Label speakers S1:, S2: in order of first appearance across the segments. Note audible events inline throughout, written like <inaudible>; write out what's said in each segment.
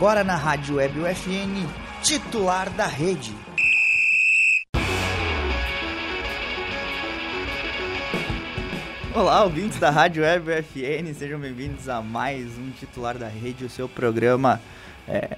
S1: agora na Rádio Web UFN, titular da rede. Olá, ouvintes da Rádio Web UFN, sejam bem-vindos a mais um titular da rede, o seu programa. É,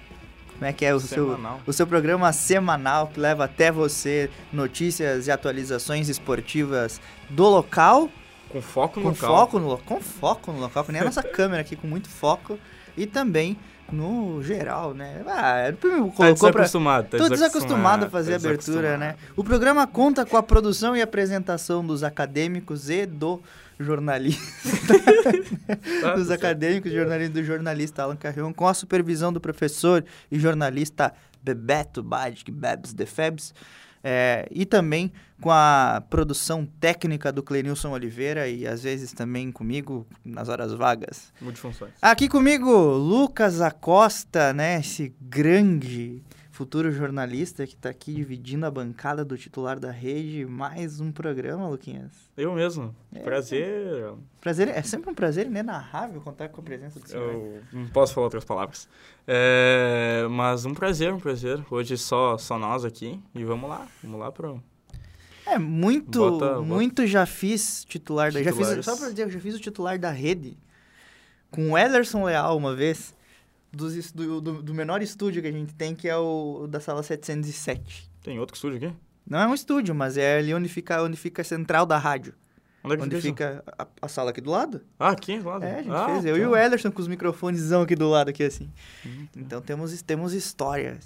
S1: como é que é o seu, o seu programa semanal que leva até você notícias e atualizações esportivas do local.
S2: Com foco no
S1: com
S2: local.
S1: Foco no, com foco no local, que nem a nossa <laughs> câmera aqui, com muito foco. E também no geral, né? Ah,
S2: colocou tá desacostumado,
S1: pra... tá Tô desacostumado a fazer tá abertura, né? O programa conta com a produção e apresentação dos acadêmicos e do jornalista, <laughs> tá dos acadêmicos e jornalistas do jornalista Alan Carrion, com a supervisão do professor e jornalista Bebeto Badic, Bebs de Febs, é, e também com a produção técnica do Clenilson Oliveira e às vezes também comigo nas horas vagas.
S2: Multifunções.
S1: Aqui comigo, Lucas Acosta, né? Esse grande futuro jornalista que está aqui dividindo a bancada do titular da rede. Mais um programa, Luquinhas.
S2: Eu mesmo. É, prazer.
S1: Prazer. É sempre um prazer inenarrável contar com a presença do senhor.
S2: Eu não posso falar outras palavras. É, mas um prazer, um prazer. Hoje só, só nós aqui. E vamos lá. Vamos lá para
S1: é, muito, bota, muito bota. já fiz titular da... Já fiz, só pra dizer, eu já fiz o titular da rede com o Ederson Leal uma vez dos, do, do, do, menor estúdio que a gente tem, que é o da sala 707.
S2: Tem outro estúdio aqui?
S1: Não é um estúdio, mas é ali onde fica, onde fica a central da rádio.
S2: Onde, é que
S1: onde fica a, a, sala aqui do lado.
S2: Ah, aqui do lado?
S1: É, a gente
S2: ah,
S1: fez. Eu tá. e o Ederson com os microfones aqui do lado, aqui assim. Hum, tá. Então temos, temos histórias.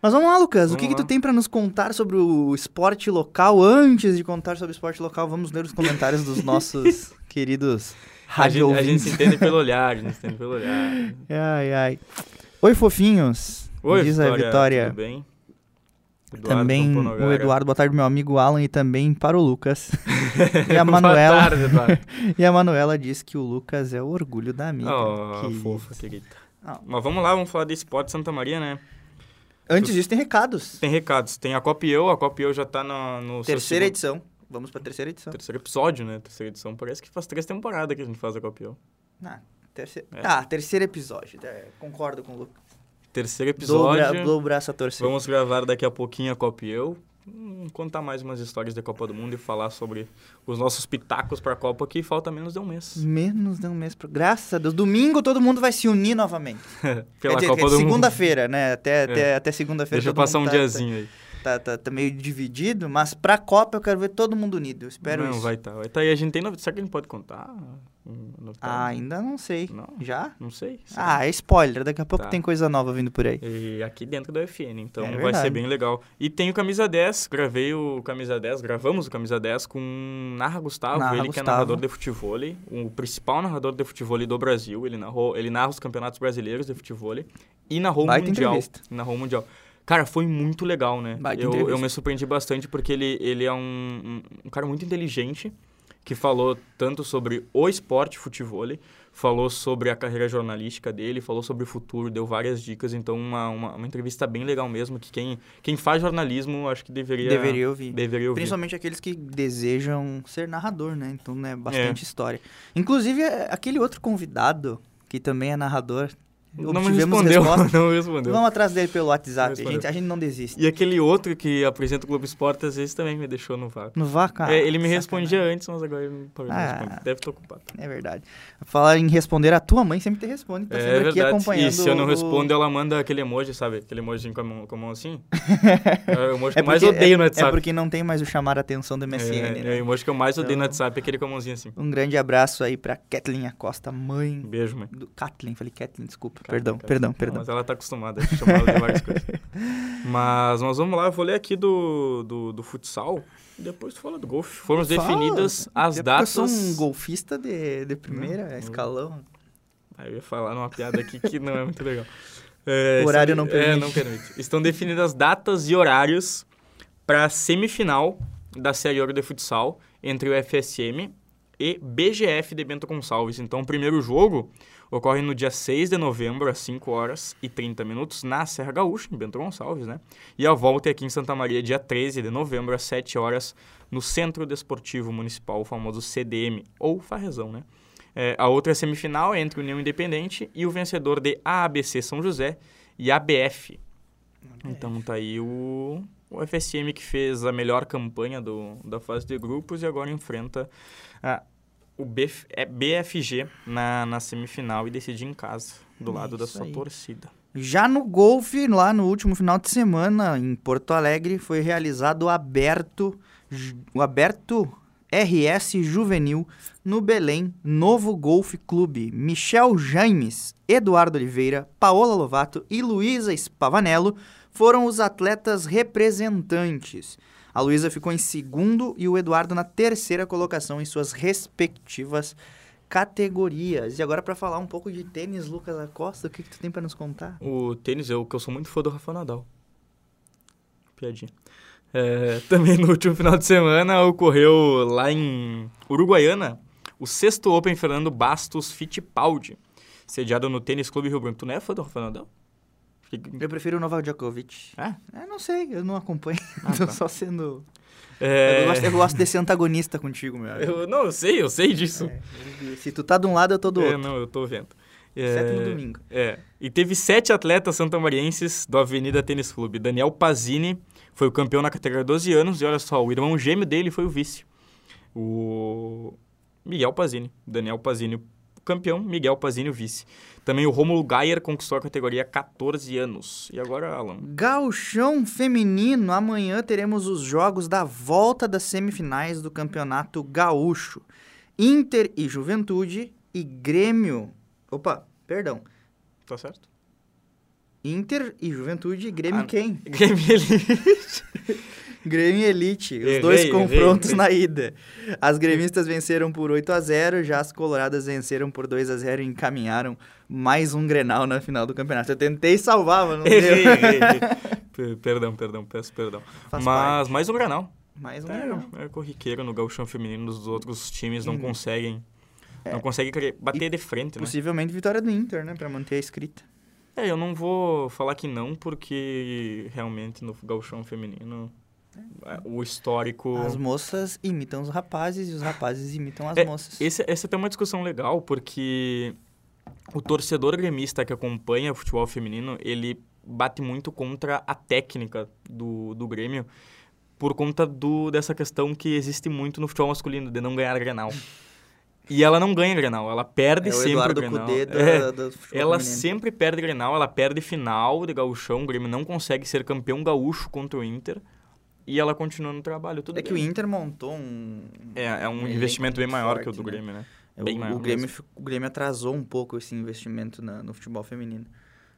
S1: Mas vamos lá, Lucas. Vamos o que, que tu tem para nos contar sobre o esporte local? Antes de contar sobre o esporte local, vamos ler os comentários dos nossos <laughs> queridos
S2: a gente, a gente se entende pelo olhar, a gente se entende pelo olhar. <laughs>
S1: Ai, ai. Oi, fofinhos.
S2: Oi,
S1: Diz
S2: Vitória,
S1: a Vitória.
S2: Tudo bem?
S1: Eduardo também o Eduardo, boa tarde, meu amigo Alan, e também para o Lucas. <laughs> e a Manuela.
S2: tarde, Eduardo. <laughs>
S1: e a Manuela diz que o Lucas é o orgulho da amiga.
S2: Oh, que fofa, querida. Oh. Mas vamos lá, vamos falar desse esporte de Santa Maria, né?
S1: Antes disso, tem recados.
S2: Tem recados. Tem a Copiou, a Copiou já tá no... no
S1: Terceira edição. Vamos pra terceira edição.
S2: Terceiro episódio, né? Terceira edição. Parece que faz três temporadas que a gente faz a Copião.
S1: Ah, terceiro... É. Ah, terceiro episódio. É, concordo com o Lucas.
S2: Terceiro episódio.
S1: Dou, dou o braço a torcer.
S2: Vamos gravar daqui a pouquinho a Copião. Hum, contar mais umas histórias da Copa do Mundo e falar sobre os nossos pitacos para a Copa que falta menos de um mês.
S1: Menos de um mês. Pra... Graças a Deus. Domingo todo mundo vai se unir novamente. <laughs>
S2: Pela dizer, Copa do Mundo.
S1: Segunda-feira, né? Até, é. até, até segunda-feira.
S2: Deixa eu passar um
S1: tá,
S2: diazinho
S1: tá...
S2: aí
S1: tá, tá, tá, meio dividido, mas pra Copa eu quero ver todo mundo unido. Eu espero
S2: não,
S1: isso.
S2: Não, vai estar. Tá, vai. Tá. E a gente tem novidade. Será que a gente pode contar?
S1: Ah, ainda não sei.
S2: Não,
S1: Já?
S2: Não sei.
S1: Ah, é spoiler. Daqui a pouco tá. tem coisa nova vindo por aí.
S2: E aqui dentro da FN, então é vai ser bem legal. E tem o Camisa 10, gravei o Camisa 10, gravamos o Camisa 10 com Narra Gustavo,
S1: narra
S2: ele
S1: Gustavo.
S2: que é narrador de futebol, o principal narrador de futebol do Brasil. Ele, narrou, ele narra os campeonatos brasileiros de futebol e narrou o Mundial. Narrou o Mundial. Cara, foi muito legal, né? Eu, eu, me surpreendi bastante porque ele, ele é um, um, cara muito inteligente que falou tanto sobre o esporte futebol, falou sobre a carreira jornalística dele, falou sobre o futuro, deu várias dicas. Então, uma, uma, uma, entrevista bem legal mesmo, que quem, quem faz jornalismo, acho que deveria...
S1: Deveria ouvir.
S2: Deveria ouvir.
S1: Principalmente aqueles que desejam ser narrador, né? Então, né, bastante é. história. Inclusive, é, aquele outro convidado, que também é narrador,
S2: não me respondeu, <laughs> não me respondeu.
S1: Vamos atrás dele pelo WhatsApp, a gente, a gente não desiste.
S2: E aquele outro que apresenta o Globo Esporte, às vezes também me deixou no vácuo.
S1: No vácuo?
S2: É, ele me respondia antes, mas agora ele não pode ah, responder. Deve estar ocupado.
S1: É verdade. Falar em responder, a tua mãe sempre te responde, tá é, sempre aqui verdade. acompanhando.
S2: E se eu não respondo, ela manda aquele emoji, sabe? Aquele emoji com a mão, com a mão assim. <laughs> é o emoji que é eu mais odeio no WhatsApp.
S1: É porque não tem mais o chamar a atenção do MSN, é,
S2: né?
S1: É
S2: o emoji que eu mais odeio então, no WhatsApp, aquele com a mãozinha assim.
S1: Um grande abraço aí pra Kathleen Acosta, mãe.
S2: Beijo, mãe.
S1: Do Kathleen, falei Kathleen, desculpa, perdão, perdão perdão.
S2: Mas ela tá acostumada a chamar de várias <laughs> coisas. Mas nós vamos lá, eu vou ler aqui do, do, do futsal. Depois tu fala do golfe. Foram Fala. definidas as
S1: é
S2: datas.
S1: Eu sou um golfista de, de primeira não, escalão.
S2: Aí eu ia falar numa piada aqui que não é muito legal. <laughs> É,
S1: horário não permite.
S2: É, não permite. Estão definidas datas e horários para a semifinal da Série Ouro de Futsal entre o FSM e BGF de Bento Gonçalves. Então, o primeiro jogo ocorre no dia 6 de novembro, às 5 horas e 30 minutos, na Serra Gaúcha, em Bento Gonçalves, né? E a volta é aqui em Santa Maria, dia 13 de novembro, às 7 horas, no Centro Desportivo Municipal, o famoso CDM, ou Farrezão, né? É, a outra semifinal é entre União Independente e o vencedor de ABC São José e ABF. Então tá aí o, o FSM que fez a melhor campanha do, da fase de grupos e agora enfrenta a, o Bf, é BFG na, na semifinal e decide em casa, do é lado da sua aí. torcida.
S1: Já no golfe, lá no último final de semana, em Porto Alegre, foi realizado o aberto, o aberto RS Juvenil no Belém Novo Golf Clube. Michel Jaimes, Eduardo Oliveira, Paola Lovato e Luísa Spavanello foram os atletas representantes. A Luísa ficou em segundo e o Eduardo na terceira colocação em suas respectivas categorias. E agora para falar um pouco de tênis, Lucas Acosta, o que, que tu tem para nos contar?
S2: O tênis, eu que eu sou muito fã do Rafa Nadal. Piadinha. É, <laughs> também no último final de semana ocorreu lá em Uruguaiana o sexto Open Fernando Bastos Fittipaldi, sediado no Tênis Clube Rio Branco. Tu não é fã do Rafa Nadal?
S1: Eu prefiro o Novak Djokovic. É? é não sei, eu não acompanho. Ah, <laughs> Tô tá. só sendo... É... Eu, gosto, eu, gosto, desse antagonista contigo, meu
S2: Eu, não, eu sei, eu sei disso.
S1: É, se tu tá de um lado, eu tô do é, outro.
S2: Não, eu tô vendo.
S1: É, Sétimo domingo.
S2: É. E teve sete atletas santamarienses do Avenida Tênis Clube. Daniel Pazini foi o campeão na categoria 12 anos e olha só, o irmão gêmeo dele foi o vice. O Miguel Pazini. Daniel Pazini, campeão, Miguel Pazini, o vice. Também o Romulo Gayer conquistou a categoria 14 anos. E agora, Alan?
S1: Gauchão feminino. Amanhã teremos os jogos da volta das semifinais do Campeonato Gaúcho. Inter e Juventude e Grêmio. Opa, perdão.
S2: Tá certo?
S1: Inter e Juventude, Grêmio ah, quem? <laughs>
S2: Grêmio Elite.
S1: Grêmio Elite, os errei, dois confrontos errei, errei. na <laughs> ida. As gremistas venceram por 8 a 0 já as coloradas venceram por 2 a 0 e encaminharam mais um Grenal na final do campeonato. Eu tentei salvar, mas não
S2: deu. <laughs> perdão, perdão, peço perdão. Faz mas parte. mais um Grenal.
S1: Mais um é, Grenal.
S2: É corriqueiro no gauchão feminino, os outros times não hum. conseguem é. não conseguem bater e de frente,
S1: né? Possivelmente vitória do Inter, né, para manter a escrita.
S2: É, eu não vou falar que não, porque realmente no gauchão feminino o histórico...
S1: As moças imitam os rapazes e os rapazes imitam as é, moças.
S2: Esse, essa é até uma discussão legal, porque o torcedor gremista que acompanha o futebol feminino, ele bate muito contra a técnica do, do Grêmio, por conta do, dessa questão que existe muito no futebol masculino, de não ganhar Grenal. E ela não ganha Grenal, ela perde é sempre o Grenal. Cudê da, é, do ela feminino. sempre perde Grenal, ela perde final de gauchão, o Grêmio não consegue ser campeão gaúcho contra o Inter. E ela continua no trabalho. Tudo
S1: é bem. que o Inter montou um.
S2: É, é um, um investimento bem maior forte, que o do né? Grêmio, né?
S1: É, bem o, maior. O Grêmio, o Grêmio atrasou um pouco esse investimento na, no futebol feminino.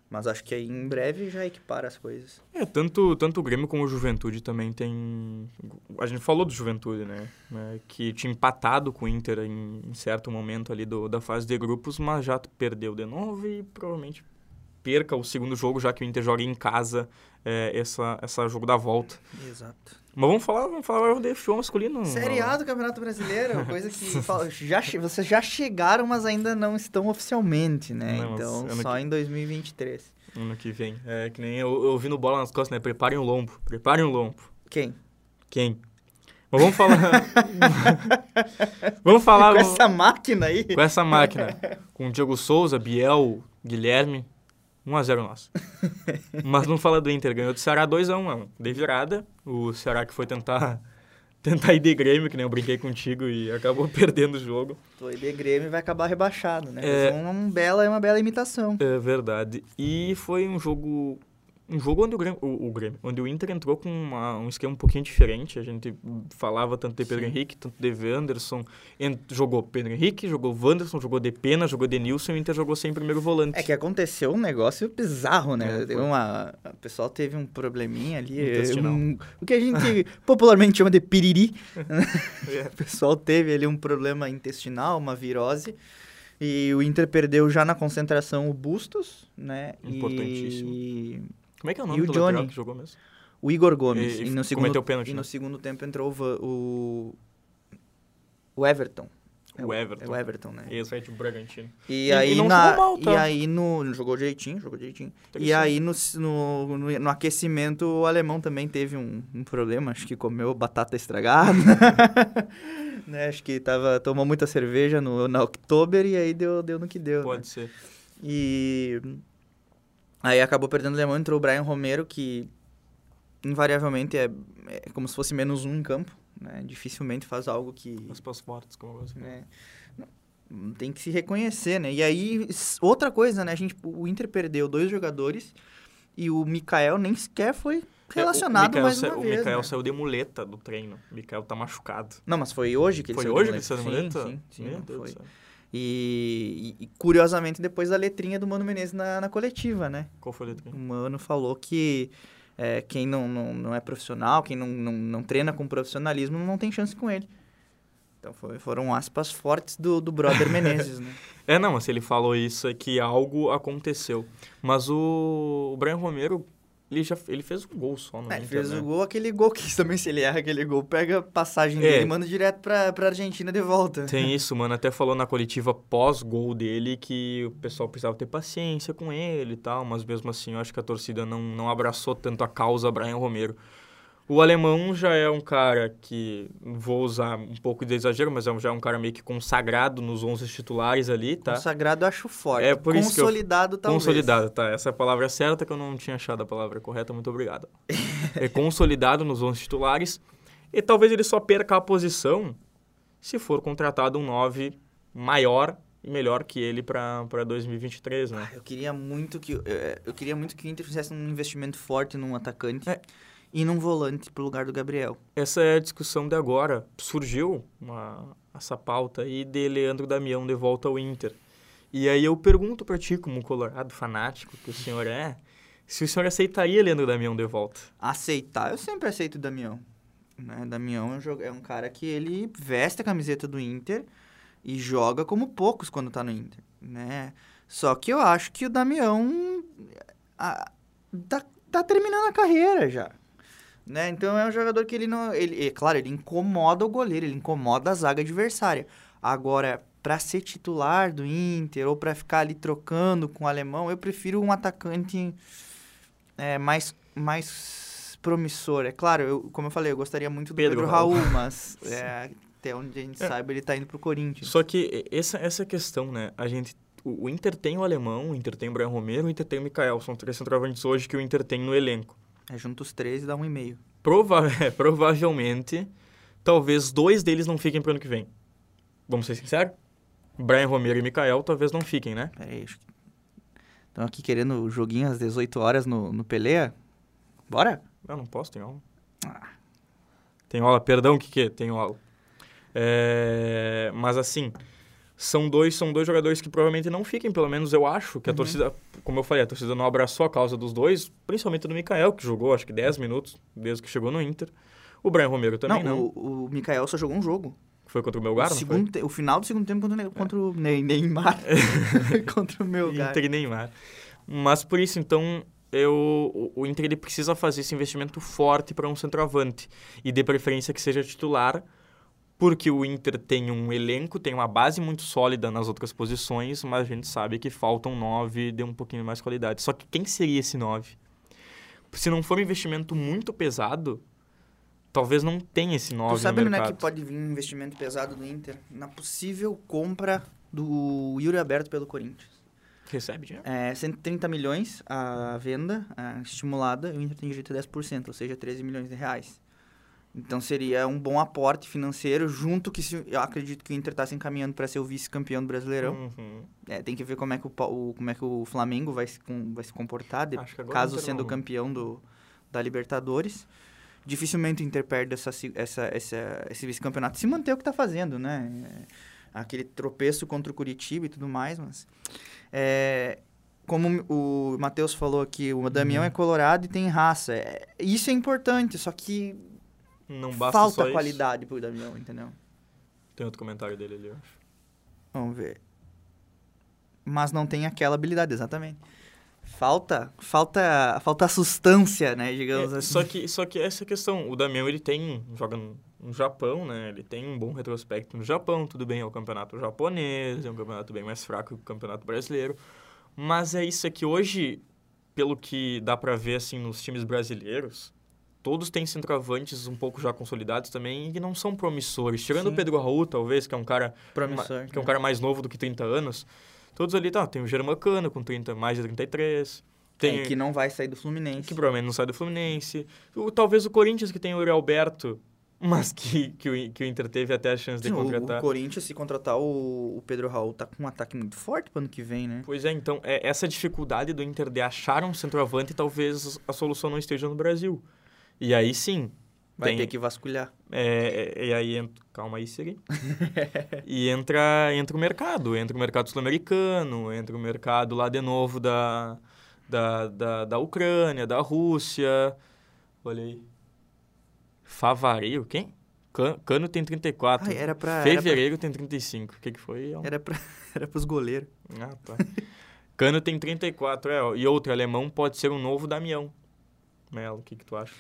S1: Mas acho que aí em breve já equipara as coisas.
S2: É, tanto, tanto o Grêmio como o Juventude também tem. A gente falou do Juventude, né? É, que tinha empatado com o Inter em, em certo momento ali do, da fase de grupos, mas já perdeu de novo e provavelmente perca o segundo jogo, já que o Inter joga em casa é, essa, essa jogo da volta.
S1: Exato.
S2: Mas vamos falar, vamos falar do futebol masculino.
S1: Série A do Campeonato Brasileiro, coisa que <laughs> já, vocês já chegaram, mas ainda não estão oficialmente, né? Não, então, só que... em 2023.
S2: Ano que vem. É que nem eu, eu vi no Bola nas Costas, né? Preparem o lombo. Preparem o lombo.
S1: Quem?
S2: Quem? Mas vamos falar... <laughs> vamos falar...
S1: Com essa máquina aí?
S2: Com essa máquina. Com o Diego Souza, Biel, Guilherme. 1x0 nosso. <laughs> Mas não fala do Inter, ganhou do Ceará 2x1, de virada. O Ceará que foi tentar <laughs> tentar ir de Grêmio, que nem eu brinquei contigo, e acabou <laughs> perdendo o jogo.
S1: Foi de Grêmio e vai acabar rebaixado, né? É, uma, uma bela, uma bela imitação.
S2: É verdade. E foi um jogo um jogo onde o Grêmio, o, o Grêmio, onde o Inter entrou com uma, um esquema um pouquinho diferente. A gente falava tanto de Pedro Sim. Henrique, tanto de Wanderson. Ent, jogou Pedro Henrique, jogou Wanderson, jogou de Pena, jogou de Nilson e o Inter jogou sem primeiro volante.
S1: É que aconteceu um negócio bizarro, né? É, uma, o pessoal teve um probleminha ali. Um, o que a gente <laughs> popularmente chama de piriri. <laughs> é. O pessoal teve ali um problema intestinal, uma virose. E o Inter perdeu já na concentração o Bustos, né?
S2: Importantíssimo.
S1: E
S2: como é que é o nome e do o Johnny, que jogou mesmo?
S1: O Igor Gomes.
S2: E,
S1: e,
S2: no segundo, pênalti,
S1: e
S2: né?
S1: no segundo tempo entrou o, o Everton.
S2: O Everton.
S1: É o Everton, né?
S2: Isso, é tipo Bragantino.
S1: E, e aí, e na, mal, tá? e aí no... Jogou direitinho, jogou direitinho. E aí no, no, no, no, aquecimento o alemão também teve um, um problema, acho que comeu batata estragada. <laughs> né? Acho que tava, tomou muita cerveja no, na Oktober e aí deu, deu no que deu.
S2: Pode
S1: né?
S2: ser.
S1: E aí acabou perdendo o Alemão, entrou o Brian Romero, que invariavelmente é, é como se fosse menos um em campo. Né? Dificilmente faz algo que...
S2: Os pós-mortos, como você né?
S1: Tem que se reconhecer, né? E aí, outra coisa, né? A gente, o Inter perdeu dois jogadores e o Mikael nem sequer foi relacionado é, mais uma
S2: o
S1: vez.
S2: O Mikael
S1: né?
S2: saiu de muleta do treino. O Mikael tá machucado.
S1: Não, mas foi hoje que ele
S2: foi
S1: saiu
S2: hoje
S1: de
S2: muleta? Que ele saiu de
S1: muleta? Sim, sim, sim foi. E, e, curiosamente, depois da letrinha do Mano Menezes na, na coletiva, né?
S2: Qual foi a letrinha?
S1: O Mano falou que é, quem não, não, não é profissional, quem não, não, não treina com profissionalismo, não tem chance com ele. Então foi, foram aspas fortes do, do brother <laughs> Menezes, né?
S2: É, não, mas se ele falou isso é que algo aconteceu. Mas o, o Brian Romero, ele já ele fez um gol só no
S1: é,
S2: Inter,
S1: fez
S2: né?
S1: o gol, aquele gol que <laughs> também se ele erra aquele gol, pega passagem é. dele e manda direto pra, pra Argentina de volta.
S2: Tem <laughs> isso, mano. Até falou na coletiva pós-gol dele que o pessoal precisava ter paciência com ele e tal, mas mesmo assim eu acho que a torcida não, não abraçou tanto a causa Brian Romero. O alemão já é um cara que, vou usar um pouco de exagero, mas é já é um cara meio que consagrado nos 11 titulares ali, tá?
S1: Consagrado eu acho forte.
S2: É por
S1: consolidado,
S2: isso
S1: que eu... talvez.
S2: Consolidado, tá. Essa é a palavra certa que eu não tinha achado a palavra correta, muito obrigado. <laughs> é consolidado nos 11 titulares e talvez ele só perca a posição se for contratado um 9 maior e melhor que ele para 2023, né?
S1: Ah, eu queria muito que eu, eu queria muito que o Inter fizesse um investimento forte num atacante. É e num volante pro lugar do Gabriel.
S2: Essa é a discussão de agora. Surgiu uma, essa pauta aí de Leandro Damião de volta ao Inter. E aí eu pergunto para ti, como colorado fanático que o senhor é, se o senhor aceitaria Leandro Damião de volta.
S1: Aceitar, eu sempre aceito o Damião. Né? Damião é um cara que ele veste a camiseta do Inter e joga como poucos quando tá no Inter, né? Só que eu acho que o Damião a, tá, tá terminando a carreira já. Né? Então é um jogador que ele não. Ele, é claro, ele incomoda o goleiro, ele incomoda a zaga adversária. Agora, para ser titular do Inter ou para ficar ali trocando com o alemão, eu prefiro um atacante é, mais, mais promissor. É claro, eu, como eu falei, eu gostaria muito do Pedro, Pedro Raul, mas <laughs> é, até onde a gente é. saiba, ele tá indo pro Corinthians.
S2: Só que essa, essa questão, né? A gente o, Inter tem o alemão, o Inter tem o Brian Romero, o Inter tem o Mikael. São três centroavantes hoje que o Inter tem no elenco.
S1: É, junta os três e dá um e-mail.
S2: Prova <laughs> é, provavelmente, talvez dois deles não fiquem pro ano que vem. Vamos ser sinceros? Brian Romero e Mikael talvez não fiquem, né?
S1: Peraí, acho que... Estão aqui querendo o joguinho às 18 horas no, no Pelé? Bora?
S2: Eu não posso, tem aula. Ah. Tem aula, perdão, o que que é? Tem aula. É... Mas assim, são dois, são dois jogadores que provavelmente não fiquem, pelo menos eu acho, que a uhum. torcida, como eu falei, a torcida não abraçou a causa dos dois, principalmente do Mikael, que jogou acho que 10 minutos desde que chegou no Inter. O Brian Romero também não. não.
S1: O, o Mikael só jogou um jogo.
S2: Foi contra o Melgar, o,
S1: segundo
S2: te,
S1: o final do segundo tempo contra, é. contra o Neymar. <laughs> <laughs> contra o Melgar.
S2: Inter e Neymar. Mas por isso, então, eu, o Inter ele precisa fazer esse investimento forte para um centroavante. E de preferência que seja titular, porque o Inter tem um elenco, tem uma base muito sólida nas outras posições, mas a gente sabe que faltam nove de um pouquinho mais qualidade. Só que quem seria esse nove? Se não for um investimento muito pesado, talvez não tenha esse nove
S1: Tu sabe
S2: onde
S1: é que pode vir um investimento pesado do Inter? Na possível compra do Yuri Aberto pelo Corinthians.
S2: Recebe dinheiro?
S1: É, 130 milhões a venda a estimulada, e o Inter tem direito a 10%, ou seja, 13 milhões de reais. Então seria um bom aporte financeiro, junto que se, eu acredito que o Inter está se encaminhando para ser o vice-campeão do Brasileirão. Uhum. É, tem que ver como é que o, o, como é que o Flamengo vai se, com, vai se comportar, de, caso sendo não... campeão do, da Libertadores. Dificilmente o Inter perde essa, essa, essa, esse vice-campeonato se manter o que está fazendo, né? É, aquele tropeço contra o Curitiba e tudo mais, mas... É, como o Matheus falou aqui, o Damião uhum. é colorado e tem raça. É, isso é importante, só que
S2: não basta
S1: Falta qualidade pro Damião, entendeu?
S2: Tem outro comentário dele ali, eu acho.
S1: Vamos ver. Mas não tem aquela habilidade, exatamente. Falta, falta, falta substância, né, digamos
S2: é,
S1: assim.
S2: Só que, só que essa questão, o Damião, ele tem, joga no, no, Japão, né, ele tem um bom retrospecto no Japão, tudo bem, é o campeonato japonês, é um campeonato bem mais fraco que o campeonato brasileiro, mas é isso aqui, hoje, pelo que dá pra ver, assim, nos times brasileiros, todos têm centroavantes um pouco já consolidados também e que não são promissores. Tirando Sim. o Pedro Raul, talvez, que é um cara Promissor, que é um cara mais novo do que 30 anos. Todos ali, tá, tem o Germacano com 30, mais de 33. Tem,
S1: é, que não vai sair do Fluminense.
S2: Que provavelmente não sai do Fluminense. O, talvez o Corinthians, que tem o Uri Alberto, <laughs> mas que, que, o, que o Inter teve até a chance Sim, de contratar.
S1: O, o Corinthians, se contratar o, o, Pedro Raul, tá com um ataque muito forte pro ano que vem, né?
S2: Pois é, então, é, essa dificuldade do Inter de achar um centroavante, talvez a solução não esteja no Brasil. E aí sim.
S1: Vai tem, ter que vasculhar.
S2: É, é e aí, entra, calma aí, Siri. <laughs> e entra, entra o mercado. Entra o mercado sul-americano, entra o mercado lá de novo da, da, da, da Ucrânia, da Rússia. Olha aí. Favareiro, quem? Cano tem 34.
S1: Ah, era pra,
S2: Fevereiro
S1: era
S2: pra... tem 35. O que, que foi?
S1: Era, pra, <laughs> era pros goleiros.
S2: Ah, tá. Cano tem 34, é. E outro alemão pode ser um novo Damião. Melo, o que, que tu acha?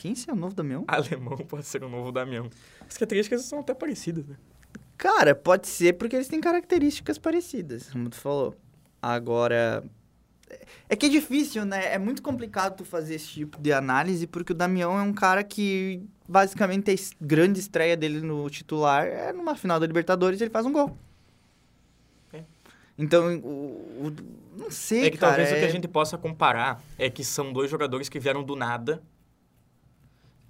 S1: Quem é o novo Damião?
S2: Alemão pode ser um novo Damião. As características são até parecidas, né?
S1: Cara, pode ser porque eles têm características parecidas, como tu falou. Agora, é que é difícil, né? É muito complicado tu fazer esse tipo de análise, porque o Damião é um cara que, basicamente, a grande estreia dele no titular é numa final da Libertadores ele faz um gol. É. Então, o, o, não sei,
S2: É que
S1: cara,
S2: talvez
S1: é...
S2: o que a gente possa comparar é que são dois jogadores que vieram do nada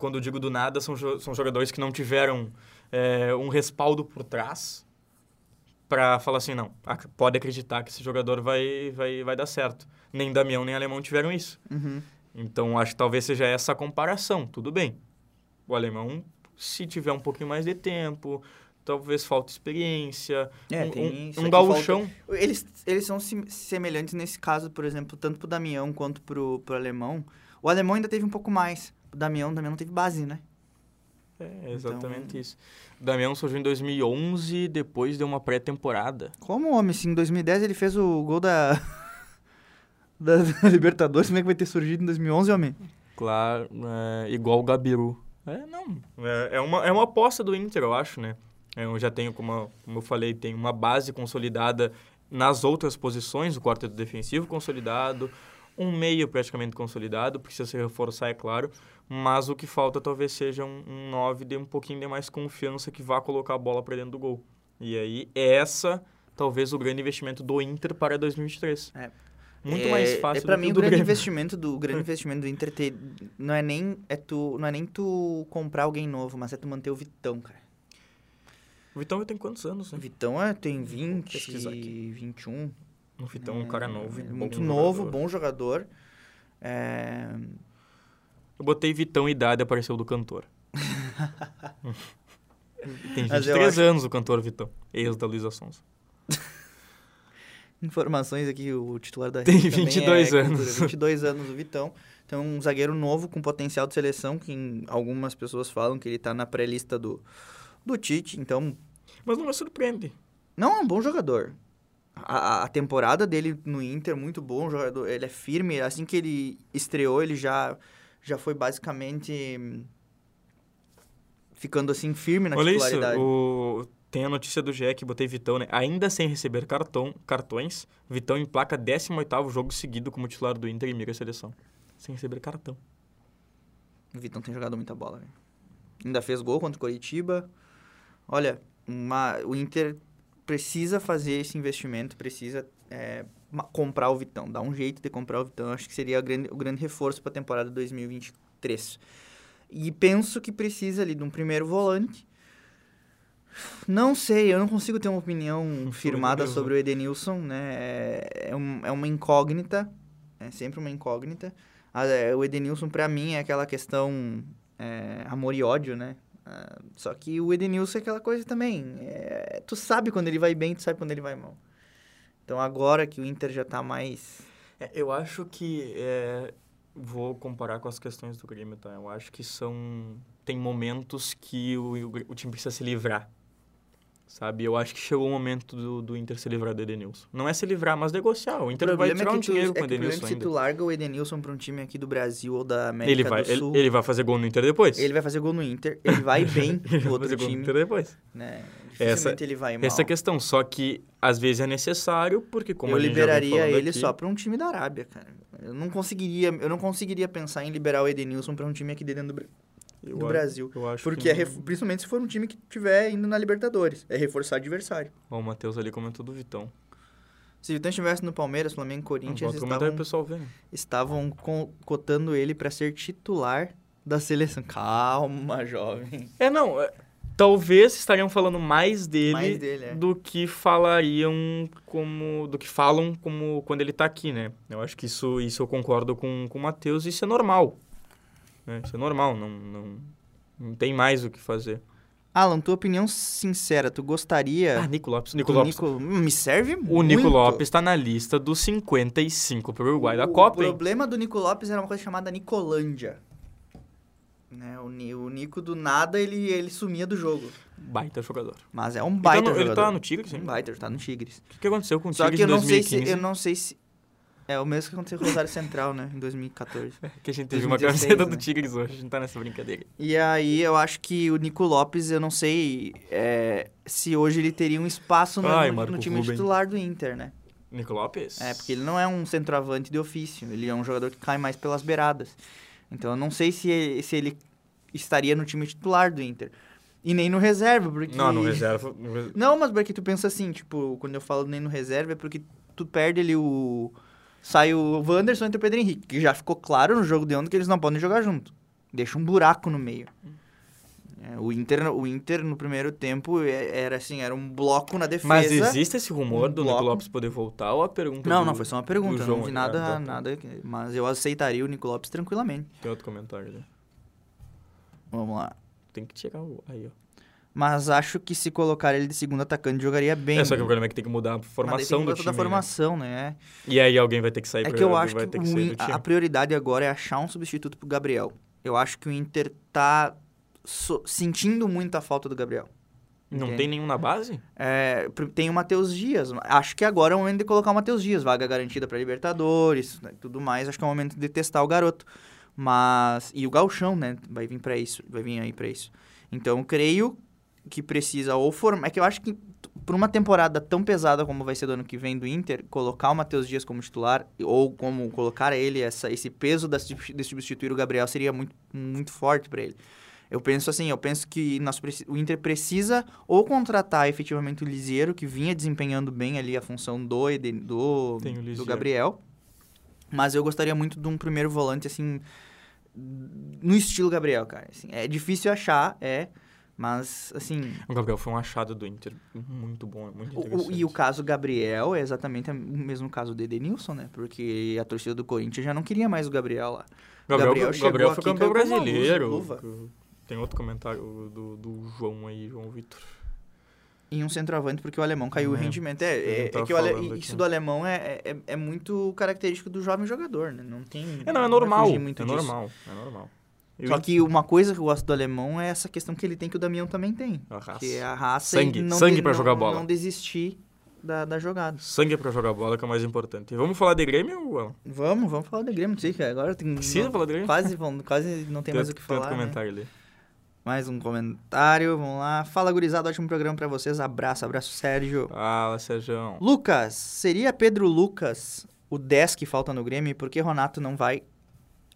S2: quando eu digo do nada, são, são jogadores que não tiveram é, um respaldo por trás para falar assim, não, pode acreditar que esse jogador vai, vai, vai dar certo. Nem Damião nem Alemão tiveram isso.
S1: Uhum.
S2: Então, acho que talvez seja essa a comparação. Tudo bem. O Alemão, se tiver um pouquinho mais de tempo, talvez falte experiência,
S1: é,
S2: um,
S1: tem
S2: um, um gauchão.
S1: Falta... Eles, eles são semelhantes nesse caso, por exemplo, tanto pro Damião quanto pro, pro Alemão. O Alemão ainda teve um pouco mais o Damião também não teve base, né?
S2: É, exatamente então... isso. O Damião surgiu em 2011, depois deu uma pré-temporada.
S1: Como, homem? Se em 2010 ele fez o gol da... <laughs> da Libertadores, como é que vai ter surgido em 2011, homem?
S2: Claro, é, igual o Gabiru. É, não. É, é, uma, é uma aposta do Inter, eu acho, né? É, eu já tenho, como, como eu falei, tem uma base consolidada nas outras posições, o quarteto defensivo consolidado, um meio praticamente consolidado, precisa se reforçar, é claro, mas o que falta talvez seja um, um 9 de um pouquinho de mais confiança que vá colocar a bola para dentro do gol. E aí, essa talvez o grande investimento do Inter para 2023.
S1: É.
S2: Muito é, mais fácil
S1: é para mim o grande investimento do o grande investimento do Inter ter, não é nem é tu não é nem tu comprar alguém novo, mas é tu manter o Vitão, cara.
S2: O Vitão tem quantos anos, né?
S1: O Vitão é, tem 20, 21.
S2: O Vitão é um cara novo. É,
S1: muito novo, jogador. bom jogador. É...
S2: Eu botei Vitão idade apareceu do cantor. <laughs> Tem 23 acho... anos o cantor Vitão, ex da Luísa Sonza. <laughs>
S1: Informações aqui, o titular da
S2: Tem 22 é anos. <laughs>
S1: 22 anos o Vitão. Então, um zagueiro novo com potencial de seleção, que algumas pessoas falam que ele está na pré-lista do, do Tite, então...
S2: Mas não me surpreende.
S1: Não, é um bom jogador a, a, temporada dele no Inter, muito bom jogador. Ele é firme. Assim que ele estreou, ele já, já foi basicamente ficando assim firme na
S2: Olha
S1: titularidade.
S2: Isso, o... Tem a notícia do GE que botei Vitão, né? Ainda sem receber cartão, cartões, Vitão emplaca 18º jogo seguido como titular do Inter e mira a seleção. Sem receber cartão.
S1: O Vitão tem jogado muita bola, né? Ainda fez gol contra o Coritiba. Olha, uma, o Inter precisa fazer esse investimento, precisa é, comprar o Vitão, dar um jeito de comprar o Vitão. Acho que seria grande, o grande reforço para a temporada 2023. E penso que precisa ali de um primeiro volante. Não sei, eu não consigo ter uma opinião <laughs> firmada sobre o Edenilson, né? É, é, um, é uma incógnita, é sempre uma incógnita. É, o Edenilson, para mim, é aquela questão é, amor e ódio, né? Uh, só que o Edenilson é aquela coisa também. É, tu sabe quando ele vai bem, tu sabe quando ele vai mal. Então agora que o Inter já tá mais.
S2: É, eu acho que. É, vou comparar com as questões do Grêmio, tá? Eu acho que são. Tem momentos que o, o, o time precisa se livrar. Sabe? Eu acho que chegou o momento do, do Inter se livrar do Edenilson. Não é se livrar, mas negociar. O Inter o vai tirar é um dinheiro com o Edenilson
S1: Se tu larga o Edenilson para um time aqui do Brasil ou da América
S2: ele vai,
S1: do Sul...
S2: Ele, ele, vai fazer gol no Inter depois.
S1: Ele vai fazer gol no Inter, ele vai <laughs> bem ele no outro fazer time. Gol no Inter
S2: depois.
S1: Né? Essa, ele vai mal.
S2: Essa questão, só que às vezes é necessário, porque como
S1: eu
S2: a
S1: gente liberaria ele
S2: aqui,
S1: só para um time da Arábia, cara. Eu não conseguiria, eu não conseguiria pensar em liberar o Edenilson para um time aqui dentro do Brasil eu do acho, Brasil. porque é ref... principalmente se for um time que estiver indo na Libertadores. É reforçar adversário.
S2: Ó, o Matheus ali comentou do Vitão.
S1: Se o Vitão estivesse no Palmeiras, Flamengo e Corinthians, estavam,
S2: pessoal
S1: estavam cotando ele para ser titular da seleção. Calma, jovem.
S2: É, não. É, talvez estariam falando mais dele,
S1: mais dele é.
S2: do que falariam como. do que falam como quando ele está aqui, né? Eu acho que isso, isso eu concordo com, com o Matheus, isso é normal. Né? Isso é normal, não, não, não tem mais o que fazer.
S1: Alan, tua opinião sincera, tu gostaria...
S2: Ah, Nico Lopes. Nico Lopes.
S1: Nico... Me serve
S2: o
S1: muito.
S2: O Nico Lopes está na lista dos 55 para o Uruguai da Copa,
S1: O problema do Nico Lopes era uma coisa chamada Nicolândia. Né? O, o Nico, do nada, ele, ele sumia do jogo.
S2: Baita jogador.
S1: Mas é um baita
S2: ele tá no,
S1: jogador.
S2: Ele tá no Tigres, sim?
S1: Um baita, ele tá no Tigres.
S2: O que, aconteceu com o
S1: Só
S2: Tigres
S1: que eu
S2: não
S1: sei se Eu não sei se... É o mesmo que aconteceu com o Rosário Central, né? Em 2014. É, <laughs>
S2: que a gente teve 2016, uma camiseta né? do Tigres hoje, a gente tá nessa brincadeira.
S1: E aí eu acho que o Nico Lopes, eu não sei é, se hoje ele teria um espaço no, Ai, no, no time Ruben. titular do Inter, né?
S2: Nico Lopes?
S1: É, porque ele não é um centroavante de ofício, ele é um jogador que cai mais pelas beiradas. Então eu não sei se ele, se ele estaria no time titular do Inter. E nem no reserva, porque...
S2: Não, no reserva...
S1: Não, mas porque tu pensa assim, tipo, quando eu falo nem no reserva é porque tu perde ali o sai o Wanderson e o Pedro Henrique, que já ficou claro no jogo de ontem que eles não podem jogar junto. Deixa um buraco no meio. É, o, Inter, o Inter, no primeiro tempo, é, era assim, era um bloco na defesa.
S2: Mas existe esse rumor um do Nico Lopes poder voltar ou a pergunta
S1: Não,
S2: do,
S1: não, foi só uma pergunta. Não vi nada, tá. nada. Mas eu aceitaria o Nico Lopes tranquilamente.
S2: Tem outro comentário ali.
S1: Vamos lá.
S2: Tem que tirar o... Aí, ó
S1: mas acho que se colocar ele de segundo atacante jogaria bem.
S2: É, só que o problema é que tem que mudar a formação do time.
S1: toda a formação, né? né?
S2: E aí alguém vai ter que sair
S1: É que eu acho que, que a prioridade agora é achar um substituto pro Gabriel. Eu acho que o Inter tá so sentindo muita falta do Gabriel.
S2: Não Entende? tem nenhum na base?
S1: É, tem o Matheus Dias. Acho que agora é o momento de colocar o Matheus Dias. Vaga garantida para Libertadores, né, tudo mais. Acho que é o momento de testar o garoto. Mas... E o Galchão, né? Vai vir para isso. Vai vir aí para isso. Então, creio que precisa ou formar. É que eu acho que por uma temporada tão pesada como vai ser do ano que vem do Inter, colocar o Matheus Dias como titular ou como colocar ele essa, esse peso de substituir o Gabriel seria muito, muito forte para ele. Eu penso assim, eu penso que nós, o Inter precisa ou contratar efetivamente o Lisieiro, que vinha desempenhando bem ali a função do, do, do Gabriel. Mas eu gostaria muito de um primeiro volante, assim, no estilo Gabriel, cara. Assim, é difícil achar, é... Mas, assim.
S2: O Gabriel foi um achado do Inter muito bom, muito interessante.
S1: O, e o caso Gabriel é exatamente o mesmo caso do Edenilson, né? Porque a torcida do Corinthians já não queria mais o Gabriel lá.
S2: Gabriel, Gabriel, Gabriel foi campeão brasileiro. Tem outro comentário do, do João aí, João Vitor.
S1: E um centroavante, porque o alemão caiu é, o rendimento. É, é, é que o isso do alemão é, é, é, muito característico do jovem jogador, né? Não tem.
S2: É, não, é normal. é normal, é normal.
S1: Eu Só que uma coisa que eu gosto do alemão é essa questão que ele tem que o Damião também tem. A raça. Que é a raça
S2: sangue, não sangue para jogar bola.
S1: Não desistir da, da jogada.
S2: Sangue para jogar bola que é o mais importante. Vamos falar de Grêmio, Alan?
S1: Vamos, vamos falar de Grêmio, sim, agora tem
S2: Precisa não, falar de Grêmio?
S1: Quase, quase não tem, tem mais o que falar.
S2: Tem comentário
S1: né?
S2: ali.
S1: Mais um comentário, vamos lá. Fala, gurizada, ótimo programa para vocês. Abraço, abraço, Sérgio.
S2: Fala, Sérgio.
S1: Lucas, seria Pedro Lucas o 10 que falta no Grêmio? Por que Ronato não vai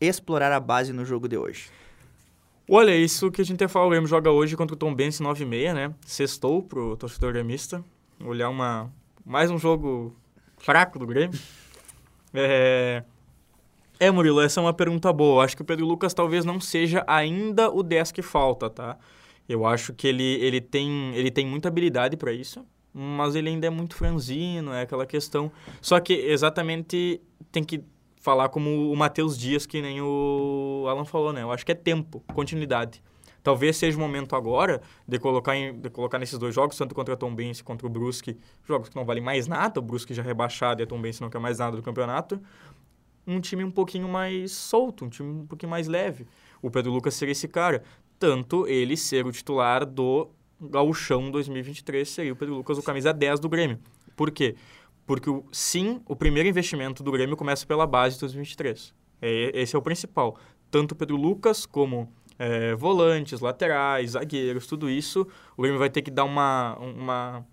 S1: explorar a base no jogo de hoje?
S2: Olha, isso que a gente falar, o Grêmio joga hoje contra o Tom Benz 9 e meia, né? Sextou pro torcedor gremista. Olhar uma, mais um jogo fraco do Grêmio. <laughs> É... É, Murilo, essa é uma pergunta boa. Acho que o Pedro Lucas talvez não seja ainda o 10 que falta, tá? Eu acho que ele, ele, tem, ele tem muita habilidade para isso, mas ele ainda é muito franzino, é aquela questão. Só que exatamente tem que falar como o Matheus Dias, que nem o Alan falou, né? Eu acho que é tempo, continuidade. Talvez seja o momento agora de colocar, em, de colocar nesses dois jogos, tanto contra a Tom Benz contra o Brusque, jogos que não valem mais nada, o Brusque já rebaixado e a Tom Benz não quer mais nada do campeonato, um time um pouquinho mais solto, um time um pouquinho mais leve. O Pedro Lucas seria esse cara. Tanto ele ser o titular do gauchão 2023 seria o Pedro Lucas, o camisa 10 do Grêmio. Por quê? Porque, sim, o primeiro investimento do Grêmio começa pela base de 2023. É, esse é o principal. Tanto o Pedro Lucas como é, volantes, laterais, zagueiros, tudo isso, o Grêmio vai ter que dar uma, uma,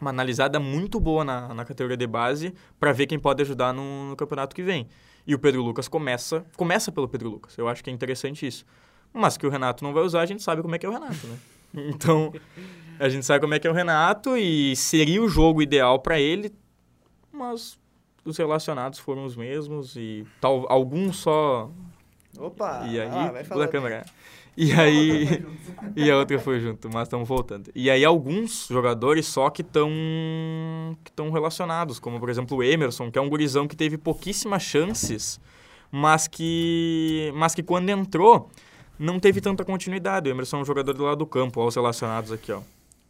S2: uma analisada muito boa na, na categoria de base para ver quem pode ajudar no, no, campeonato que vem. E o Pedro Lucas começa, começa pelo Pedro Lucas. Eu acho que é interessante isso. Mas que o Renato não vai usar, a gente sabe como é que é o Renato, né? <laughs> Então, a gente sabe como é que é o Renato e seria o jogo ideal para ele, mas os relacionados foram os mesmos e tal, alguns só.
S1: Opa!
S2: E aí, ah, pula câmera. E aí. <laughs> e a outra foi junto, mas estamos voltando. E aí, alguns jogadores só que estão que estão relacionados, como por exemplo o Emerson, que é um gurizão que teve pouquíssimas chances, mas que, mas que quando entrou não teve tanta continuidade. O Emerson é um jogador do lado do campo, olha os relacionados aqui, ó.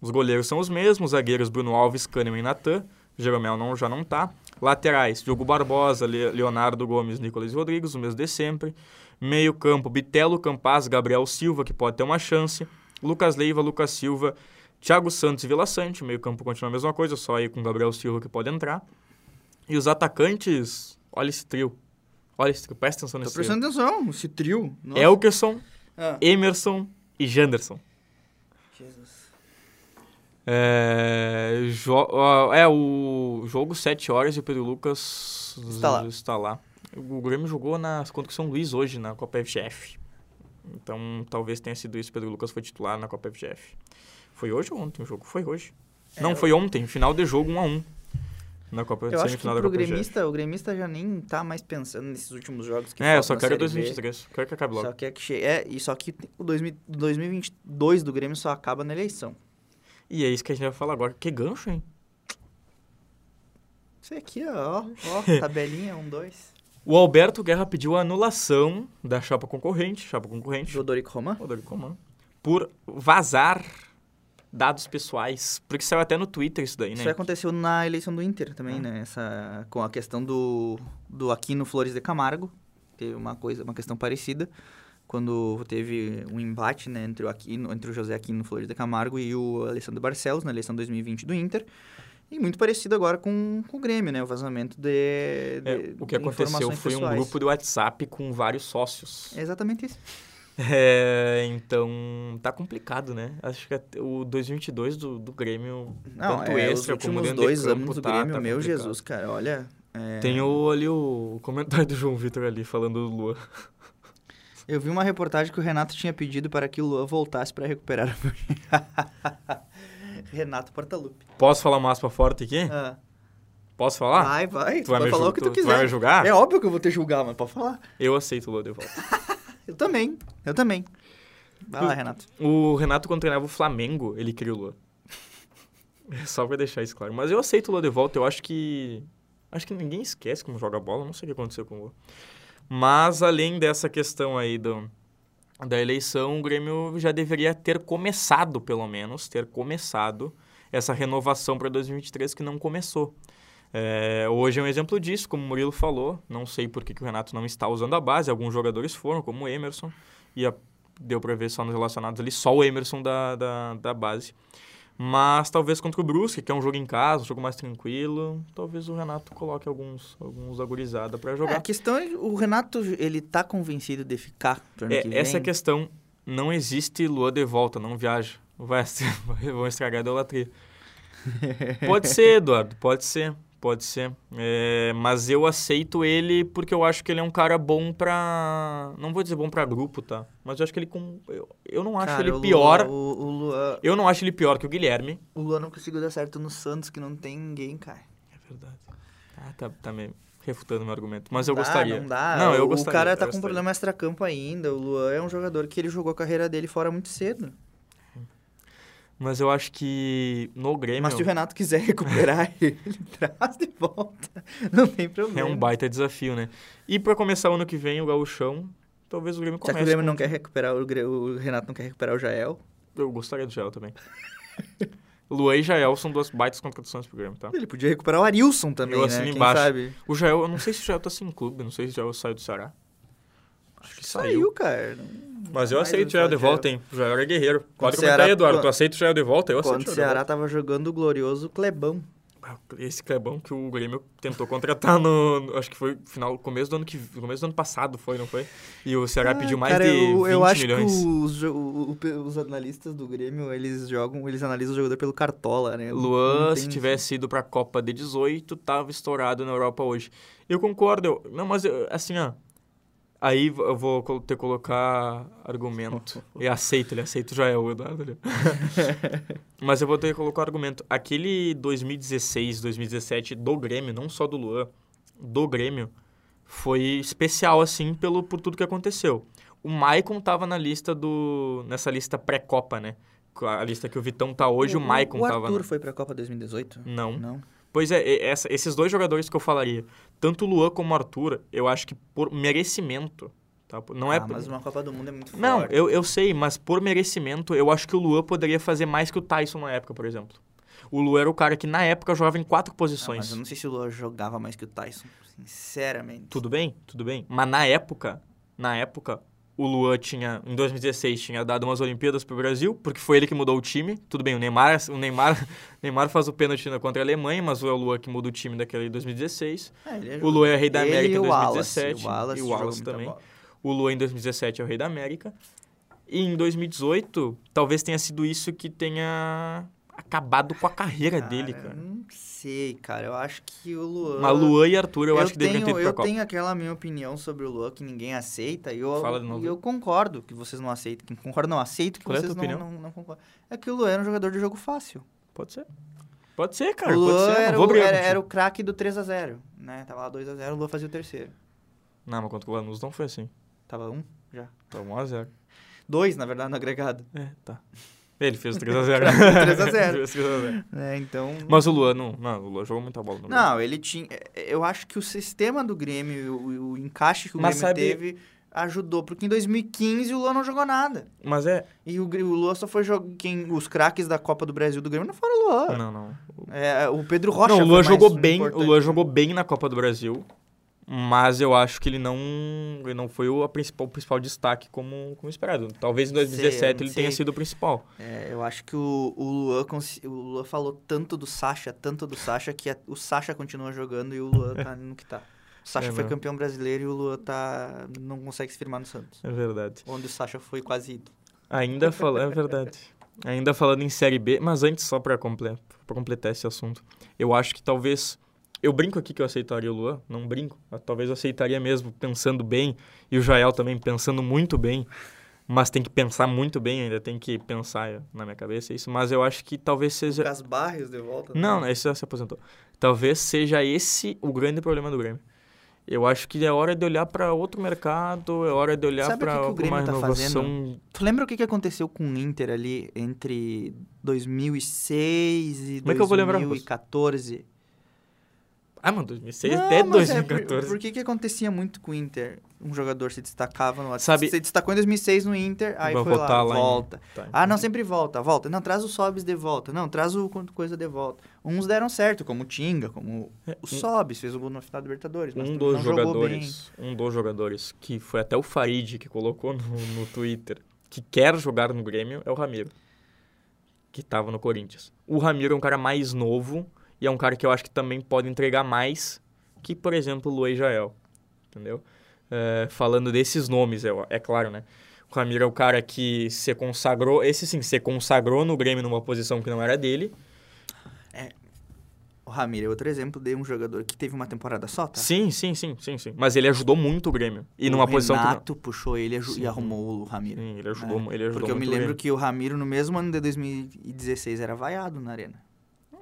S2: Os goleiros são os mesmos, zagueiros Bruno Alves, Kahneman e Natan. Jeromel não, já não tá. Laterais, Diogo Barbosa, Leonardo Gomes, Nicolas Rodrigues, o mesmo de sempre. Meio campo, Bitelo Campaz, Gabriel Silva, que pode ter uma chance. Lucas Leiva, Lucas Silva, Thiago Santos e Vila Sante. Meio campo continua a mesma coisa, só aí com Gabriel Silva que pode entrar. E os atacantes, olha esse trio. Olha esse trio, presta atenção nesse
S1: Tô prestando atenção, esse trio.
S2: Nossa. Elkerson, ah. Emerson e Janderson. É, é, o jogo 7 horas e o Pedro Lucas
S1: está lá.
S2: Está lá. O Grêmio jogou na, contra o São Luís hoje na Copa FGF. Então talvez tenha sido isso. Pedro Lucas foi titular na Copa FGF. Foi hoje ou ontem o jogo? Foi hoje. É, Não, foi ontem. Final de jogo 1 a 1 na Copa
S1: Eu acho que pro gremista, o gremista já nem tá mais pensando nesses últimos jogos que
S2: É, eu só quero 2023. Quero que acabe logo.
S1: Só quer que chegue. É, e só que o 2022 do Grêmio só acaba na eleição.
S2: E é isso que a gente vai falar agora. Que gancho, hein?
S1: Isso aqui, ó. Ó, <laughs> tabelinha, um, dois.
S2: O Alberto Guerra pediu a anulação da chapa concorrente, chapa concorrente.
S1: Rodorico Roman.
S2: Rodorico Roman. Por vazar dados pessoais. Porque saiu até no Twitter isso daí, né?
S1: Isso aconteceu na eleição do Inter também, ah. né? Essa, com a questão do, do Aquino Flores de Camargo. Teve uma coisa, uma questão parecida. Quando teve um embate né, entre, o Aquino, entre o José Aquino Flores de Camargo e o Alessandro Barcelos na eleição 2020 do Inter. E muito parecido agora com, com o Grêmio, né? O vazamento de, de
S2: é, O que aconteceu foi pessoais. um grupo do WhatsApp com vários sócios.
S1: É exatamente isso.
S2: É, então, tá complicado, né? Acho que o 2022 do, do Grêmio,
S1: Não, tanto é, extra como dentro dois de campo, anos do tá, Grêmio, tá meu complicado. Jesus, cara, olha... É...
S2: Tem o, ali o comentário do João Vitor ali, falando do Lua.
S1: Eu vi uma reportagem que o Renato tinha pedido para que o Lua voltasse para recuperar a... <laughs> Renato Portaluppi.
S2: Posso falar uma aspa forte aqui?
S1: Ah.
S2: Posso falar?
S1: Vai, vai. Tu, tu vai, vai falar o que tu, tu quiser. Tu
S2: vai me julgar?
S1: É óbvio que eu vou te julgar, mas pode falar.
S2: Eu aceito o Lua de volta. <laughs>
S1: Eu também, eu também. Vai lá, Renato.
S2: O Renato, quando treinava o Flamengo, ele criou o Lua. <laughs> Só pra deixar isso claro. Mas eu aceito o Lua de volta, eu acho que... Acho que ninguém esquece como joga bola, não sei o que aconteceu com o Lua. Mas, além dessa questão aí do, da eleição, o Grêmio já deveria ter começado, pelo menos, ter começado essa renovação para 2023 que não começou. É, hoje é um exemplo disso, como o Murilo falou. Não sei por que, que o Renato não está usando a base. Alguns jogadores foram, como o Emerson. E a, deu para ver só nos relacionados ali, só o Emerson da, da, da, base. Mas talvez contra o Brusque, que é um jogo em casa, um jogo mais tranquilo, talvez o Renato coloque alguns, alguns agurizada para jogar. É,
S1: a questão é, o Renato, ele tá convencido de ficar
S2: é, Essa questão, não existe lua de volta, não viaja. Vai, <laughs> vão estragar a idolatria. <laughs> pode ser, Eduardo, pode ser. Pode ser. É, mas eu aceito ele porque eu acho que ele é um cara bom pra. Não vou dizer bom pra grupo, tá? Mas eu acho que ele com. Eu, eu não acho cara, ele pior.
S1: o, o Luan...
S2: Eu não acho ele pior que o Guilherme.
S1: O Luan não conseguiu dar certo no Santos, que não tem ninguém, cara.
S2: É verdade. Ah, tá, tá me refutando meu argumento. Mas eu dá, gostaria.
S1: Não dá.
S2: Não, eu
S1: o
S2: gostaria.
S1: O cara tá com problema extra-campo ainda. O Luan é um jogador que ele jogou a carreira dele fora muito cedo.
S2: Mas eu acho que no Grêmio.
S1: Mas se o Renato quiser <laughs> recuperar ele, traz de volta. <laughs> Não tem problema.
S2: É um baita desafio, né? E para começar o ano que vem, o Gauchão, talvez o Grêmio comece.
S1: Será que o Grêmio com... não quer recuperar o, o Renato não quer recuperar o Jael?
S2: Eu gostaria do Jael também. <laughs> Luan e Jael são duas baitas contratações pro Grêmio, tá?
S1: Ele podia recuperar o Arilson também, eu né? Quem
S2: embaixo.
S1: sabe?
S2: O Jael, eu não sei se o Jael tá sem clube, não sei se o Jael saiu do Ceará.
S1: Acho que saiu, saiu cara.
S2: Mas eu aceito Jael de volta, hein? Já era guerreiro. Pode comentar Ceará, aí, Eduardo. Tu aceita o Jael de volta? Eu aceito
S1: Quando o Ceará tava jogando o glorioso Clebão.
S2: Ah, esse Clebão que o Grêmio tentou contratar no, acho que foi final, começo do ano que começo do ano passado foi, não foi? E o Ceará ah, pediu mais cara, de eu, 20
S1: eu acho
S2: milhões.
S1: Que os, os analistas do Grêmio, eles jogam, eles analisam o jogador pelo cartola, né?
S2: Luan, se tivesse ido para a Copa de 18, tava estourado na Europa hoje. Eu concordo, eu, não, mas assim, ó, Aí eu vou ter que colocar argumento. <laughs> e aceito, ele aceita já é o Eduardo. <laughs> Mas eu vou ter que colocar argumento. Aquele 2016, 2017 do Grêmio, não só do Luan, do Grêmio, foi especial, assim, pelo, por tudo que aconteceu. O Maicon tava na lista do. nessa lista pré-Copa, né? A lista que o Vitão tá hoje, o, o Maicon tava. O
S1: Arthur na... foi pra Copa 2018?
S2: Não. Não. Pois é, essa, esses dois jogadores que eu falaria, tanto o Luan como o Arthur, eu acho que por merecimento. Tá? Não é
S1: ah, mas uma Copa do Mundo é muito forte.
S2: Não, eu, eu sei, mas por merecimento, eu acho que o Luan poderia fazer mais que o Tyson na época, por exemplo. O Luan era o cara que na época jogava em quatro posições. Não,
S1: mas eu não sei se o Luan jogava mais que o Tyson, sinceramente.
S2: Tudo bem, tudo bem. Mas na época, na época, o Luan tinha, em 2016, tinha dado umas Olimpíadas pro Brasil, porque foi ele que mudou o time. Tudo bem, o Neymar, o Neymar, <laughs> Neymar faz o pênalti contra a Alemanha, mas é o Luan que muda o time daquele 2016. É, o Luan é rei da América em 2017. O Wallace, e o Wallace também. O Luan em 2017 é o rei da América. E em 2018, talvez tenha sido isso que tenha acabado com a carreira cara, dele, cara.
S1: Não sei, cara. Eu acho que o Luan.
S2: Mas Luan e Arthur eu, eu acho que deveriam ter ido Eu Copa.
S1: tenho aquela minha opinião sobre o Luan que ninguém aceita. E eu, Fala de novo. eu concordo que vocês não aceitam. Concordo, não aceito que Qual vocês é não, não, não, concordam. É que o Luan era um jogador de jogo fácil.
S2: Pode ser. Pode ser, cara.
S1: O
S2: Luan
S1: era, o, era, era, o craque do 3x0. Né? Tava lá 2x0, o Luan fazia o terceiro.
S2: Não, mas contra o Lanús não foi assim.
S1: Tava 1 um, já.
S2: Tava 1x0.
S1: 2, na verdade, no agregado.
S2: É, tá. Ele fez o 3x0.
S1: 3x0. <laughs> é, então...
S2: Mas o Luan não, não, o Luan jogou muita bola.
S1: No não, ele tinha... Eu acho que o sistema do Grêmio, o, o encaixe que o Mas Grêmio sabe... teve ajudou, porque em 2015 o Luan não jogou nada.
S2: Mas é...
S1: E o, o Luan só foi jogar... Quem, os craques da Copa do Brasil do Grêmio não foram o Luan.
S2: Não, não.
S1: É, o Pedro Rocha
S2: Não, o Luan jogou bem, importante. o Luan jogou bem na Copa do Brasil. Mas eu acho que ele não, ele não foi o, principal, o principal destaque como, como esperado. Talvez em 2017 sei, ele sei. tenha sido o principal.
S1: É, eu acho que o, o, Luan, o Luan falou tanto do Sacha, tanto do Sacha, que a, o Sacha continua jogando e o Luan tá no que tá. O Sacha é, foi campeão brasileiro e o Luan tá, não consegue se firmar no Santos.
S2: É verdade.
S1: Onde o Sacha foi quase ido.
S2: Ainda falando, é verdade. Ainda falando em Série B, mas antes, só para completar, completar esse assunto, eu acho que talvez eu brinco aqui que eu aceitaria o Luan, não brinco. Talvez eu aceitaria mesmo pensando bem, e o Jael também pensando muito bem, mas tem que pensar muito bem ainda, tem que pensar na minha cabeça isso. Mas eu acho que talvez seja.
S1: Lucas Barrios de volta?
S2: Né? Não, esse já se aposentou. Talvez seja esse o grande problema do Grêmio. Eu acho que é hora de olhar para outro mercado, é hora de olhar para uma tá renovação. Fazendo?
S1: Tu lembra o que aconteceu com o Inter ali entre 2006 e Como 2014? É que eu vou lembrar?
S2: Ah, mano, 2006 não, até 2014. É,
S1: por, por, que que acontecia muito com o Inter? Um jogador se destacava no... Sabe, se destacou em 2006 no Inter, aí foi lá, lá, volta. Em... Tá, ah, não, sempre volta, volta. Não, traz o Sobs de volta. Não, traz o coisa de volta. Uns deram certo, como o Tinga, como é, o Sobs, fez o gol no final da Libertadores,
S2: um dos jogadores, Um dos jogadores, que foi até o Farid que colocou no, no Twitter, que quer jogar no Grêmio, é o Ramiro. Que estava no Corinthians. O Ramiro é um cara mais novo, e é um cara que eu acho que também pode entregar mais que, por exemplo, o Luiz Jael. Entendeu? É, falando desses nomes, é, é claro, né? O Ramiro é o cara que se consagrou, esse sim, se consagrou no Grêmio numa posição que não era dele.
S1: É, o Ramiro é outro exemplo de um jogador que teve uma temporada só, tá?
S2: Sim, sim, sim, sim, sim. Mas ele ajudou muito o Grêmio. E o numa Renato posição que. O
S1: Renato puxou ele e arrumou o Ramiro.
S2: Sim, ele ajudou, é. ele ajudou
S1: Porque eu me
S2: lembro
S1: que o Ramiro, no mesmo ano de 2016, era vaiado na arena.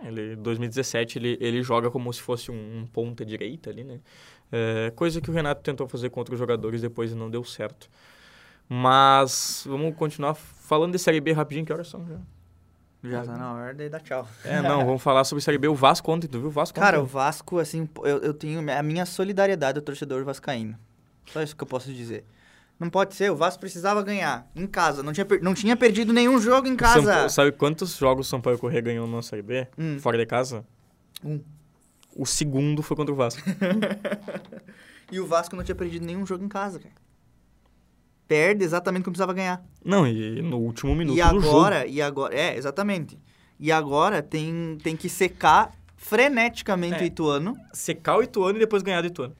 S2: Ele, 2017 ele, ele joga como se fosse um, um ponta direita ali, né? É, coisa que o Renato tentou fazer contra os jogadores depois e não deu certo. Mas vamos continuar falando de Série B rapidinho, que horas são já?
S1: Já tá na hora de dar tchau.
S2: É, não, vamos falar sobre Série B. O Vasco ontem, tu viu o Vasco
S1: Cara, o Vasco, assim, eu, eu tenho a minha solidariedade ao torcedor vascaíno. Só isso que eu posso dizer. Não pode ser, o Vasco precisava ganhar em casa. Não tinha, não tinha perdido nenhum jogo em casa.
S2: Paulo, sabe quantos jogos o Sampaio Corrêa ganhou no Série B? Hum. Fora de casa?
S1: Um.
S2: O segundo foi contra o Vasco. <laughs>
S1: e o Vasco não tinha perdido nenhum jogo em casa, cara. perde exatamente quando precisava ganhar.
S2: Não, e no último minuto
S1: e
S2: agora, do
S1: jogo. E agora, é, exatamente. E agora tem, tem que secar freneticamente é. o Ituano.
S2: Secar o Ituano e depois ganhar do Ituano.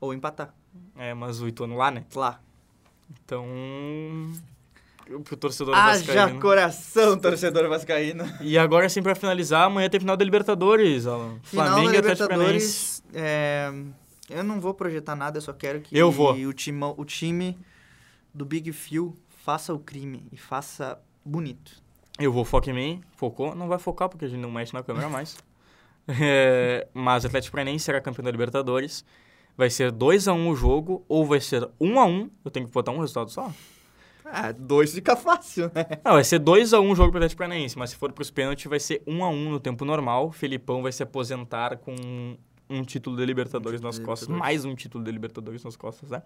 S1: Ou empatar.
S2: É, mas o Ituano lá, né?
S1: Lá.
S2: Então, pro torcedor
S1: Haja vascaíno. coração, torcedor vascaíno.
S2: E agora, assim, pra finalizar, amanhã tem final da Libertadores, Alan.
S1: Final Flamengo da Libertadores, é, eu não vou projetar nada, eu só quero que
S2: eu vou.
S1: O, time, o time do Big Phil faça o crime e faça bonito.
S2: Eu vou focar em mim, focou, não vai focar porque a gente não mexe na câmera mais. <laughs> é, mas o Atlético Paranaense será campeão da Libertadores. Vai ser 2x1 um o jogo ou vai ser 1x1. Um, um Eu tenho que botar um resultado só?
S1: Ah, dois fica fácil, né?
S2: Não, vai ser 2x1 um o jogo pro Atlético Paranaense, mas se for pros pênaltis vai ser 1x1 um no tempo normal. Felipão vai se aposentar com um título de Libertadores um nas costas, mais um título de Libertadores nas costas, né?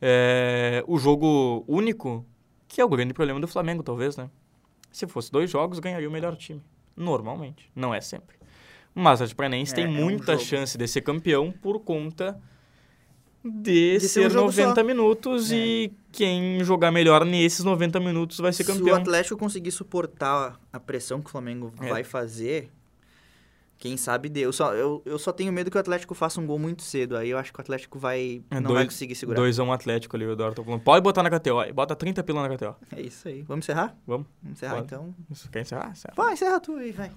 S2: É, o jogo único, que é o grande problema do Flamengo, talvez, né? Se fosse dois jogos, ganharia o melhor time. Normalmente. Não é sempre. Mas o Atlético Paranaense é, tem muita é um chance de ser campeão por conta de, de ser, um 90 só. minutos é. e quem jogar melhor nesses 90 minutos vai ser campeão. Se
S1: o Atlético conseguir suportar a pressão que o Flamengo é. vai fazer, quem sabe deu. Eu só, eu, eu só tenho medo que o Atlético faça um gol muito cedo. Aí eu acho que o Atlético vai é, não dois, vai conseguir segurar.
S2: 2 a 1 um Atlético ali, o Eduardo tá falando. Pode botar na KTO. Bota 30 pila na KTO.
S1: É isso aí. Vamos encerrar?
S2: Vamos.
S1: Vamos encerrar Pode. então.
S2: Quer encerrar? Encerra.
S1: Vai, encerra tu aí, vai.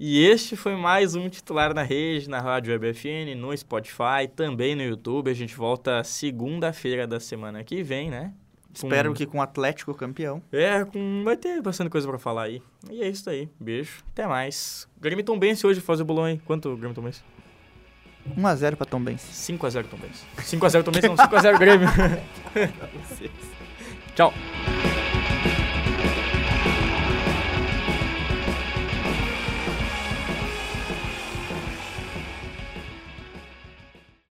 S2: E este foi mais um titular na rede, na Rádio WebFN, no Spotify, também no YouTube. A gente volta segunda-feira da semana que vem, né?
S1: Com... Espero que com o Atlético campeão.
S2: É, com... vai ter bastante coisa para falar aí. E é isso aí. Beijo. Até mais. Grêmio Tom Bense hoje faz o bolão aí. Quanto Grêmio Tom Bense?
S1: 1x0 pra Tom Bense.
S2: 5x0 Tom Bense. 5x0 Tom Bense, não. 5x0 Grêmio. <laughs> Tchau.